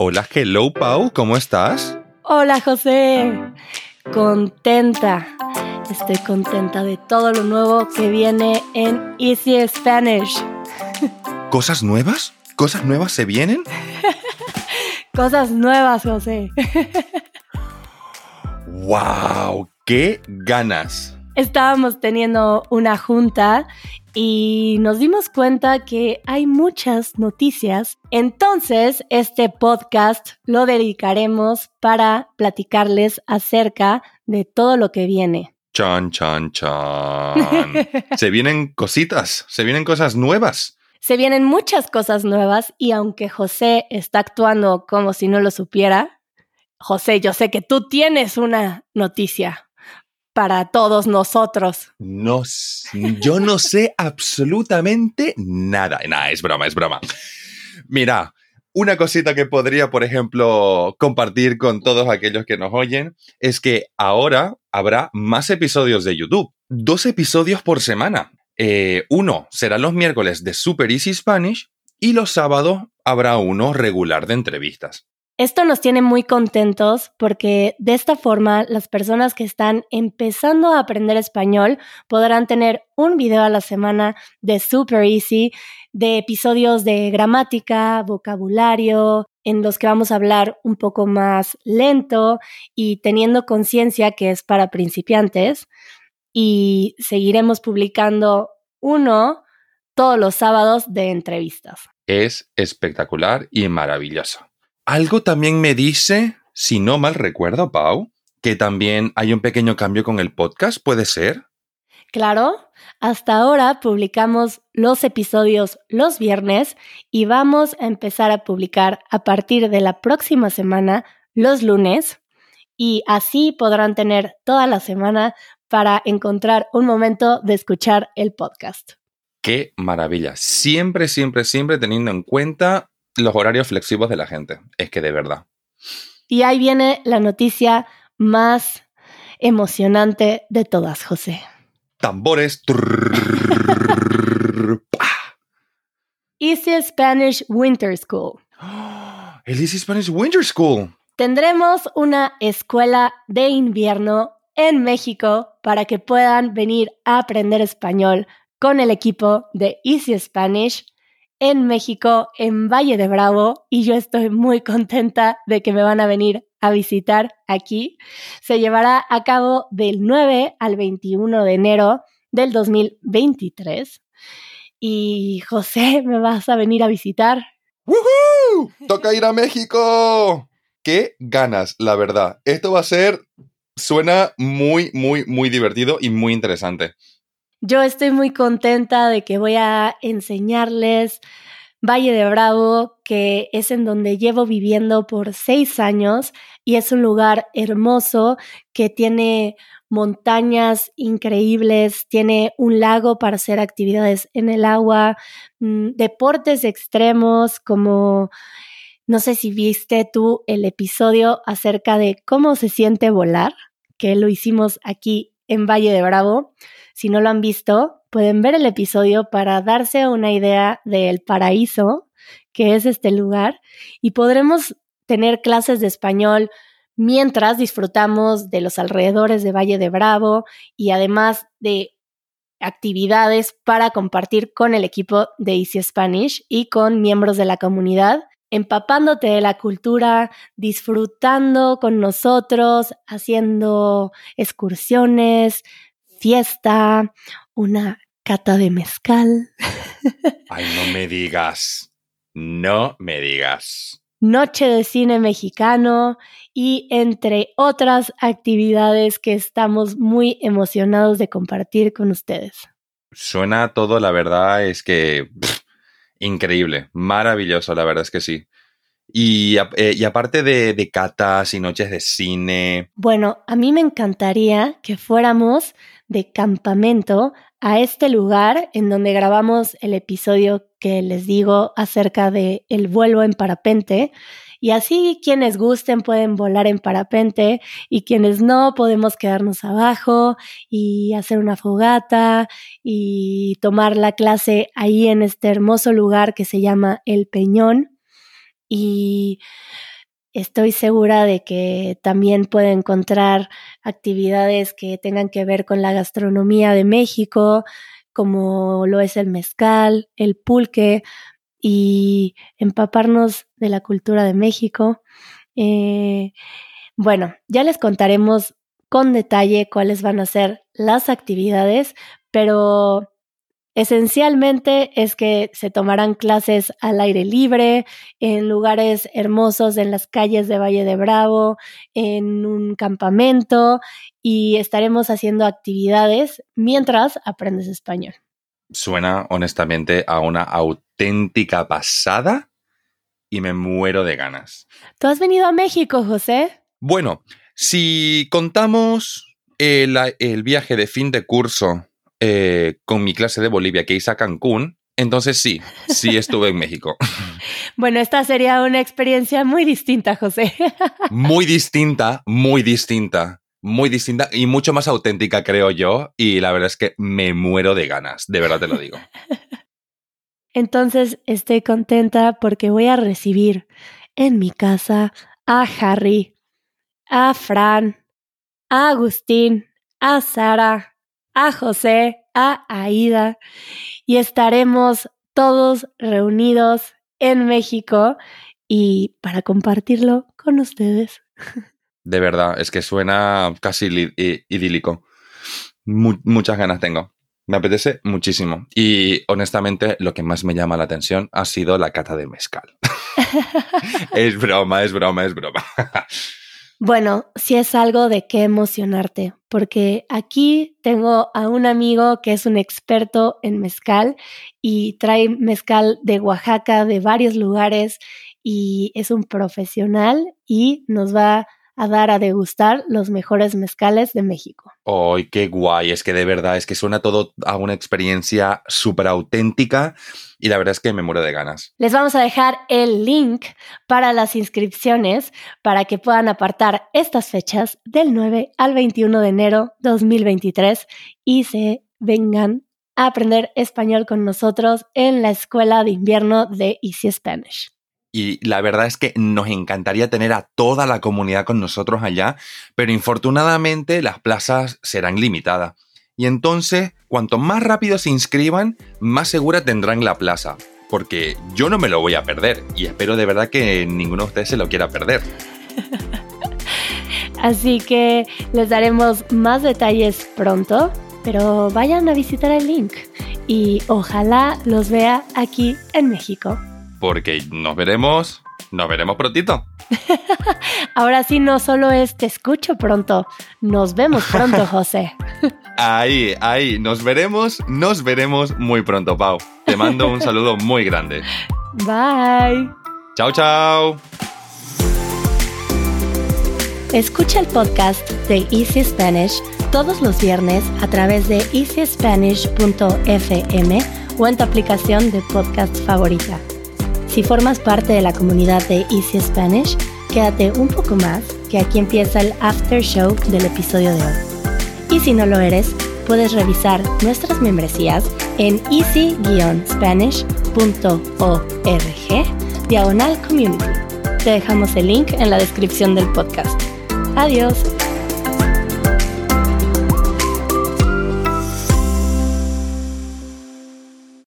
Hola, hello Pau, ¿cómo estás? Hola José, contenta. Estoy contenta de todo lo nuevo que viene en Easy Spanish. ¿Cosas nuevas? ¿Cosas nuevas se vienen? Cosas nuevas, José. ¡Wow! ¡Qué ganas! Estábamos teniendo una junta y nos dimos cuenta que hay muchas noticias. Entonces, este podcast lo dedicaremos para platicarles acerca de todo lo que viene. Chan, chan, chan. se vienen cositas, se vienen cosas nuevas. Se vienen muchas cosas nuevas y aunque José está actuando como si no lo supiera, José, yo sé que tú tienes una noticia para todos nosotros. No, yo no sé absolutamente nada. Nada, es broma, es broma. Mira, una cosita que podría, por ejemplo, compartir con todos aquellos que nos oyen es que ahora habrá más episodios de YouTube. Dos episodios por semana. Eh, uno será los miércoles de Super Easy Spanish y los sábados habrá uno regular de entrevistas. Esto nos tiene muy contentos porque de esta forma las personas que están empezando a aprender español podrán tener un video a la semana de Super Easy, de episodios de gramática, vocabulario, en los que vamos a hablar un poco más lento y teniendo conciencia que es para principiantes. Y seguiremos publicando uno todos los sábados de entrevistas. Es espectacular y maravilloso. Algo también me dice, si no mal recuerdo, Pau, que también hay un pequeño cambio con el podcast, ¿puede ser? Claro, hasta ahora publicamos los episodios los viernes y vamos a empezar a publicar a partir de la próxima semana los lunes y así podrán tener toda la semana para encontrar un momento de escuchar el podcast. Qué maravilla. Siempre, siempre, siempre teniendo en cuenta los horarios flexivos de la gente. Es que de verdad. Y ahí viene la noticia más emocionante de todas, José. Tambores. Easy Spanish Winter School. El Easy Spanish Winter School. Tendremos una escuela de invierno en México para que puedan venir a aprender español con el equipo de Easy Spanish en México, en Valle de Bravo, y yo estoy muy contenta de que me van a venir a visitar aquí. Se llevará a cabo del 9 al 21 de enero del 2023. Y José, ¿me vas a venir a visitar? ¡Woohoo! ¡Toca ir a México! ¡Qué ganas, la verdad! Esto va a ser... Suena muy, muy, muy divertido y muy interesante. Yo estoy muy contenta de que voy a enseñarles Valle de Bravo, que es en donde llevo viviendo por seis años y es un lugar hermoso que tiene montañas increíbles, tiene un lago para hacer actividades en el agua, mm, deportes extremos como, no sé si viste tú el episodio acerca de cómo se siente volar, que lo hicimos aquí en Valle de Bravo. Si no lo han visto, pueden ver el episodio para darse una idea del paraíso que es este lugar y podremos tener clases de español mientras disfrutamos de los alrededores de Valle de Bravo y además de actividades para compartir con el equipo de Easy Spanish y con miembros de la comunidad, empapándote de la cultura, disfrutando con nosotros, haciendo excursiones, fiesta, una cata de mezcal. Ay, no me digas. No me digas. Noche de cine mexicano y entre otras actividades que estamos muy emocionados de compartir con ustedes. Suena todo, la verdad es que increíble, maravilloso, la verdad es que sí. Y, eh, y aparte de, de, catas y noches de cine. Bueno, a mí me encantaría que fuéramos de campamento a este lugar en donde grabamos el episodio que les digo acerca de el vuelo en parapente. Y así quienes gusten pueden volar en parapente y quienes no podemos quedarnos abajo y hacer una fogata y tomar la clase ahí en este hermoso lugar que se llama El Peñón. y estoy segura de que también puede encontrar actividades que tengan que ver con la gastronomía de México, como lo es el mezcal, el pulque y empaparnos de la cultura de México. Eh, bueno, ya les contaremos con detalle cuáles van a ser las actividades, pero Esencialmente es que se tomarán clases al aire libre, en lugares hermosos, en las calles de Valle de Bravo, en un campamento y estaremos haciendo actividades mientras aprendes español. Suena honestamente a una auténtica pasada y me muero de ganas. ¿Tú has venido a México, José? Bueno, si contamos el, el viaje de fin de curso eh, con mi clase de Bolivia que hice a Cancún, entonces sí, sí estuve en México. Bueno, esta sería una experiencia muy distinta, José. Muy distinta, muy distinta, muy distinta y mucho más auténtica, creo yo. Y la verdad es que me muero de ganas, de verdad te lo digo. Entonces estoy contenta porque voy a recibir en mi casa a Harry, a Fran, a Agustín, a Sara, a José, a Aida y estaremos todos reunidos en México y para compartirlo con ustedes. De verdad, es que suena casi idílico. muchas ganas tengo. Me apetece muchísimo. Y honestamente, lo que más me llama la atención ha sido la cata de mezcal. es broma, es broma, es broma. Bueno, si es algo de qué emocionarte, porque aquí tengo a un amigo que es un experto en mezcal y trae mezcal de Oaxaca, de varios lugares, y es un profesional y nos va a dar a degustar los mejores mezcales de México. ¡Ay, qué guay! Es que de verdad, es que suena todo a una experiencia súper auténtica y la verdad es que me muero de ganas. Les vamos a dejar el link para las inscripciones para que puedan apartar estas fechas del 9 al 21 de enero 2023 y se vengan a aprender español con nosotros en la escuela de invierno de Easy Spanish y la verdad es que nos encantaría tener a toda la comunidad con nosotros allá, pero infortunadamente las plazas serán limitadas. Y entonces, cuanto más rápido se inscriban, más segura tendrán la plaza. Porque yo no me lo voy a perder y espero de verdad que ninguno de ustedes se lo quiera perder. Así que les daremos más detalles pronto, pero vayan a visitar el link y ojalá los vea aquí en México porque nos veremos, nos veremos prontito. Ahora sí, no solo es te escucho pronto, nos vemos pronto, José. ahí, ahí, nos veremos, nos veremos muy pronto, Pau. Te mando un saludo muy grande. Bye. Chao, chao. Escucha el podcast de Easy Spanish todos los viernes a través de easyspanish.fm o en tu aplicación de podcast favorita. Si formas parte de la comunidad de Easy Spanish, quédate un poco más, que aquí empieza el after show del episodio de hoy. Y si no lo eres, puedes revisar nuestras membresías en easy-spanish.org diagonal community. Te dejamos el link en la descripción del podcast. Adiós.